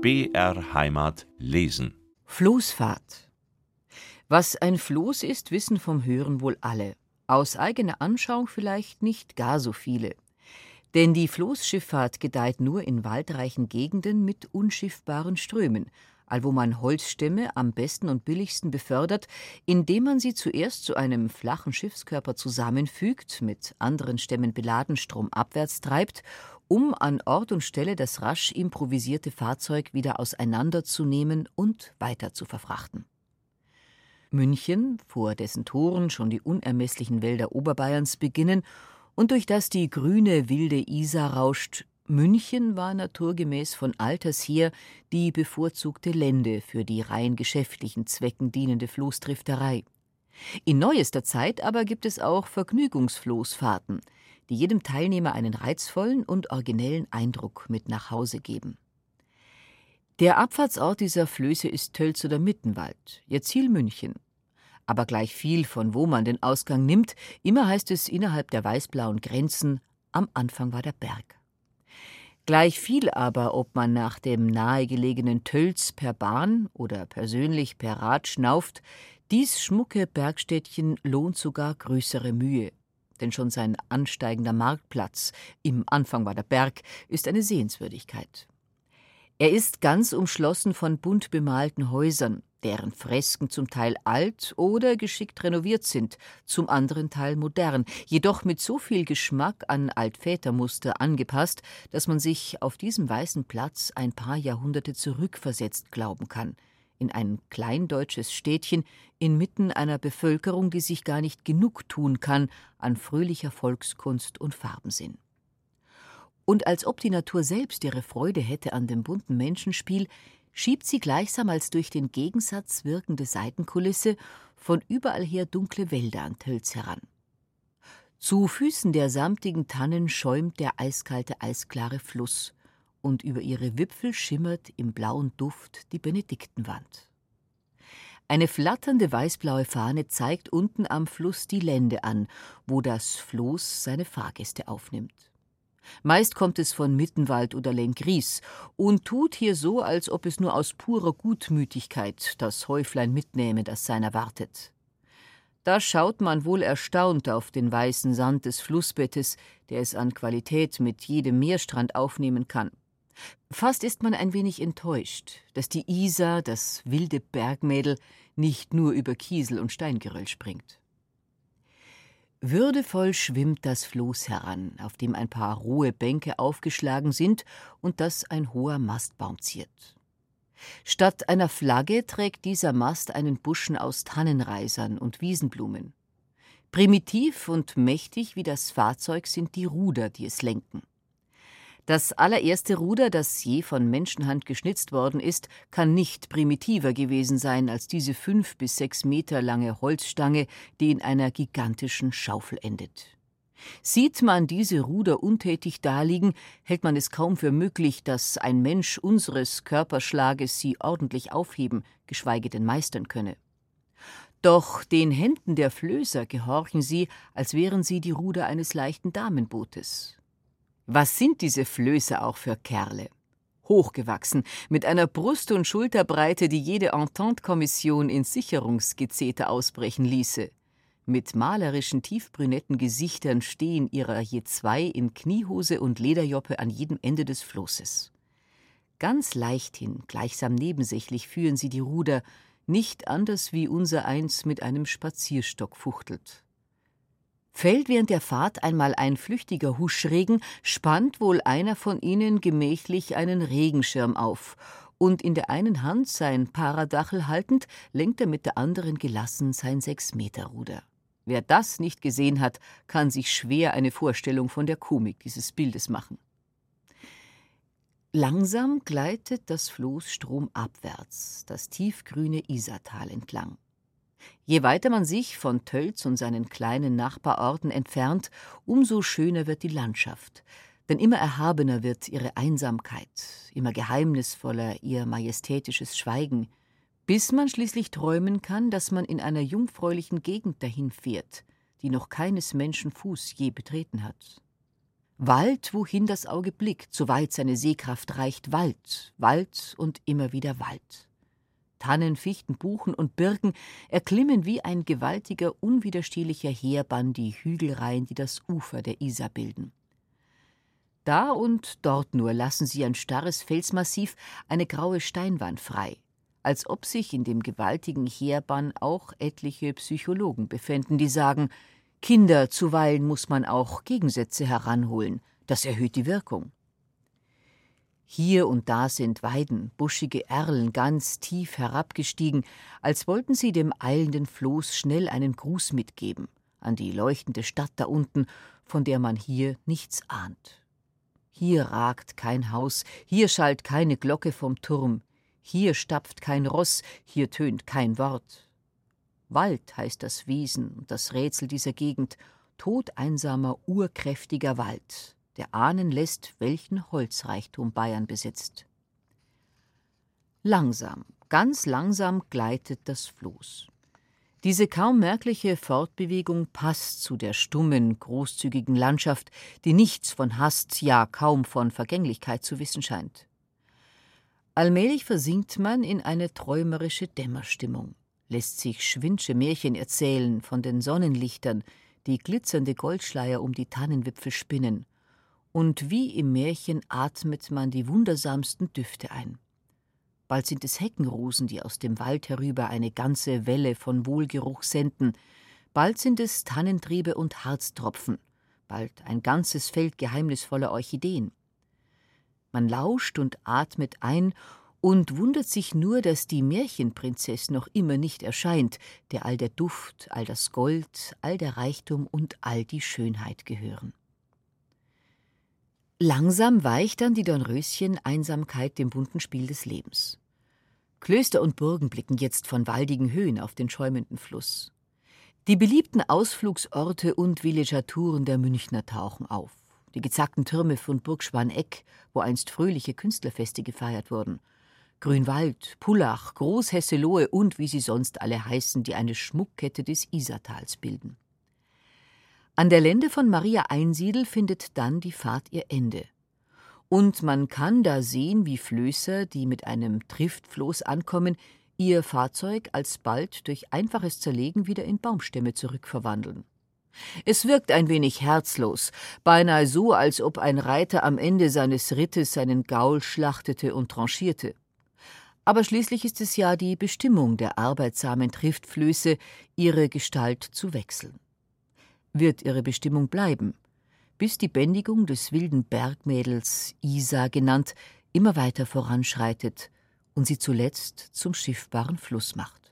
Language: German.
BR Heimat lesen. Floßfahrt. Was ein Floß ist, wissen vom Hören wohl alle. Aus eigener Anschauung vielleicht nicht gar so viele. Denn die Floßschifffahrt gedeiht nur in waldreichen Gegenden mit unschiffbaren Strömen, allwo man Holzstämme am besten und billigsten befördert, indem man sie zuerst zu einem flachen Schiffskörper zusammenfügt, mit anderen Stämmen beladen stromabwärts treibt, um an Ort und Stelle das rasch improvisierte Fahrzeug wieder auseinanderzunehmen und weiter zu verfrachten. München, vor dessen Toren schon die unermesslichen Wälder Oberbayerns beginnen und durch das die grüne wilde Isar rauscht, München war naturgemäß von alters her die bevorzugte Lände für die rein geschäftlichen Zwecken dienende Floßdrifterei. In neuester Zeit aber gibt es auch Vergnügungsfloßfahrten, die jedem Teilnehmer einen reizvollen und originellen Eindruck mit nach Hause geben. Der Abfahrtsort dieser Flöße ist Tölz oder Mittenwald, ihr Ziel München. Aber gleich viel, von wo man den Ausgang nimmt, immer heißt es innerhalb der weißblauen Grenzen, am Anfang war der Berg. Gleich viel aber, ob man nach dem nahegelegenen Tölz per Bahn oder persönlich per Rad schnauft, dies schmucke Bergstädtchen lohnt sogar größere Mühe. Denn schon sein ansteigender Marktplatz, im Anfang war der Berg, ist eine Sehenswürdigkeit. Er ist ganz umschlossen von bunt bemalten Häusern, deren Fresken zum Teil alt oder geschickt renoviert sind, zum anderen Teil modern, jedoch mit so viel Geschmack an Altvätermuster angepasst, dass man sich auf diesem weißen Platz ein paar Jahrhunderte zurückversetzt glauben kann, in ein kleindeutsches Städtchen inmitten einer Bevölkerung, die sich gar nicht genug tun kann an fröhlicher Volkskunst und Farbensinn. Und als ob die Natur selbst ihre Freude hätte an dem bunten Menschenspiel, schiebt sie gleichsam als durch den Gegensatz wirkende Seitenkulisse von überall her dunkle Wälder an Tölz heran. Zu Füßen der samtigen Tannen schäumt der eiskalte, eisklare Fluss, und über ihre Wipfel schimmert im blauen Duft die Benediktenwand. Eine flatternde weißblaue Fahne zeigt unten am Fluss die Lände an, wo das Floß seine Fahrgäste aufnimmt. Meist kommt es von Mittenwald oder Lenkries und tut hier so, als ob es nur aus purer Gutmütigkeit das Häuflein mitnehme, das seiner wartet. Da schaut man wohl erstaunt auf den weißen Sand des Flussbettes, der es an Qualität mit jedem Meerstrand aufnehmen kann. Fast ist man ein wenig enttäuscht, dass die Isar, das wilde Bergmädel, nicht nur über Kiesel und Steingeröll springt. Würdevoll schwimmt das Floß heran, auf dem ein paar rohe Bänke aufgeschlagen sind und das ein hoher Mastbaum ziert. Statt einer Flagge trägt dieser Mast einen Buschen aus Tannenreisern und Wiesenblumen. Primitiv und mächtig wie das Fahrzeug sind die Ruder, die es lenken. Das allererste Ruder, das je von Menschenhand geschnitzt worden ist, kann nicht primitiver gewesen sein als diese fünf bis sechs Meter lange Holzstange, die in einer gigantischen Schaufel endet. Sieht man diese Ruder untätig daliegen, hält man es kaum für möglich, dass ein Mensch unseres Körperschlages sie ordentlich aufheben, geschweige denn meistern könne. Doch den Händen der Flößer gehorchen sie, als wären sie die Ruder eines leichten Damenbootes. Was sind diese Flöße auch für Kerle? Hochgewachsen, mit einer Brust- und Schulterbreite, die jede Entente-Kommission in Sicherungsgezete ausbrechen ließe. Mit malerischen tiefbrünetten Gesichtern stehen ihrer je zwei in Kniehose und Lederjoppe an jedem Ende des Flosses. Ganz leichthin, gleichsam nebensächlich führen sie die Ruder, nicht anders wie unser eins mit einem Spazierstock fuchtelt. Fällt während der Fahrt einmal ein flüchtiger Huschregen, spannt wohl einer von ihnen gemächlich einen Regenschirm auf, und in der einen Hand sein Paradachel haltend, lenkt er mit der anderen gelassen sein Sechs-Meter-Ruder. Wer das nicht gesehen hat, kann sich schwer eine Vorstellung von der Komik dieses Bildes machen. Langsam gleitet das Floß stromabwärts, das tiefgrüne Isartal entlang. Je weiter man sich von Tölz und seinen kleinen Nachbarorten entfernt, umso schöner wird die Landschaft, denn immer erhabener wird ihre Einsamkeit, immer geheimnisvoller ihr majestätisches Schweigen, bis man schließlich träumen kann, dass man in einer jungfräulichen Gegend dahin fährt, die noch keines Menschen Fuß je betreten hat. Wald, wohin das Auge blickt, soweit seine Sehkraft reicht, Wald, Wald und immer wieder Wald. Tannen, Fichten, Buchen und Birken erklimmen wie ein gewaltiger, unwiderstehlicher Heerbann die Hügelreihen, die das Ufer der Isar bilden. Da und dort nur lassen sie ein starres Felsmassiv, eine graue Steinwand frei, als ob sich in dem gewaltigen Heerbann auch etliche Psychologen befänden, die sagen, Kinder, zuweilen muss man auch Gegensätze heranholen, das erhöht die Wirkung. Hier und da sind Weiden, buschige Erlen ganz tief herabgestiegen, als wollten sie dem eilenden Floß schnell einen Gruß mitgeben an die leuchtende Stadt da unten, von der man hier nichts ahnt. Hier ragt kein Haus, hier schallt keine Glocke vom Turm, hier stapft kein Ross, hier tönt kein Wort. Wald heißt das Wesen und das Rätsel dieser Gegend, todeinsamer, urkräftiger Wald, der ahnen lässt, welchen Holzreichtum Bayern besitzt. Langsam, ganz langsam gleitet das Floß. Diese kaum merkliche Fortbewegung passt zu der stummen, großzügigen Landschaft, die nichts von Hast, ja kaum von Vergänglichkeit zu wissen scheint. Allmählich versinkt man in eine träumerische Dämmerstimmung, lässt sich schwindsche Märchen erzählen von den Sonnenlichtern, die glitzernde Goldschleier um die Tannenwipfel spinnen, und wie im Märchen atmet man die wundersamsten Düfte ein bald sind es Heckenrosen, die aus dem Wald herüber eine ganze Welle von Wohlgeruch senden, bald sind es Tannentriebe und Harztropfen, bald ein ganzes Feld geheimnisvoller Orchideen. Man lauscht und atmet ein und wundert sich nur, dass die Märchenprinzess noch immer nicht erscheint, der all der Duft, all das Gold, all der Reichtum und all die Schönheit gehören. Langsam weicht dann die Dornröschen Einsamkeit dem bunten Spiel des Lebens. Klöster und Burgen blicken jetzt von waldigen Höhen auf den schäumenden Fluss. Die beliebten Ausflugsorte und Villegaturen der Münchner tauchen auf. Die gezackten Türme von Burg Schwaneck, wo einst fröhliche Künstlerfeste gefeiert wurden. Grünwald, Pullach, Großhesselohe und wie sie sonst alle heißen, die eine Schmuckkette des Isartals bilden. An der Lände von Maria Einsiedel findet dann die Fahrt ihr Ende. Und man kann da sehen, wie Flößer, die mit einem Triftfloß ankommen, ihr Fahrzeug alsbald durch einfaches Zerlegen wieder in Baumstämme zurückverwandeln. Es wirkt ein wenig herzlos, beinahe so, als ob ein Reiter am Ende seines Rittes seinen Gaul schlachtete und tranchierte. Aber schließlich ist es ja die Bestimmung der arbeitsamen Triftflöße, ihre Gestalt zu wechseln wird ihre Bestimmung bleiben, bis die Bändigung des wilden Bergmädels, Isa genannt, immer weiter voranschreitet und sie zuletzt zum schiffbaren Fluss macht.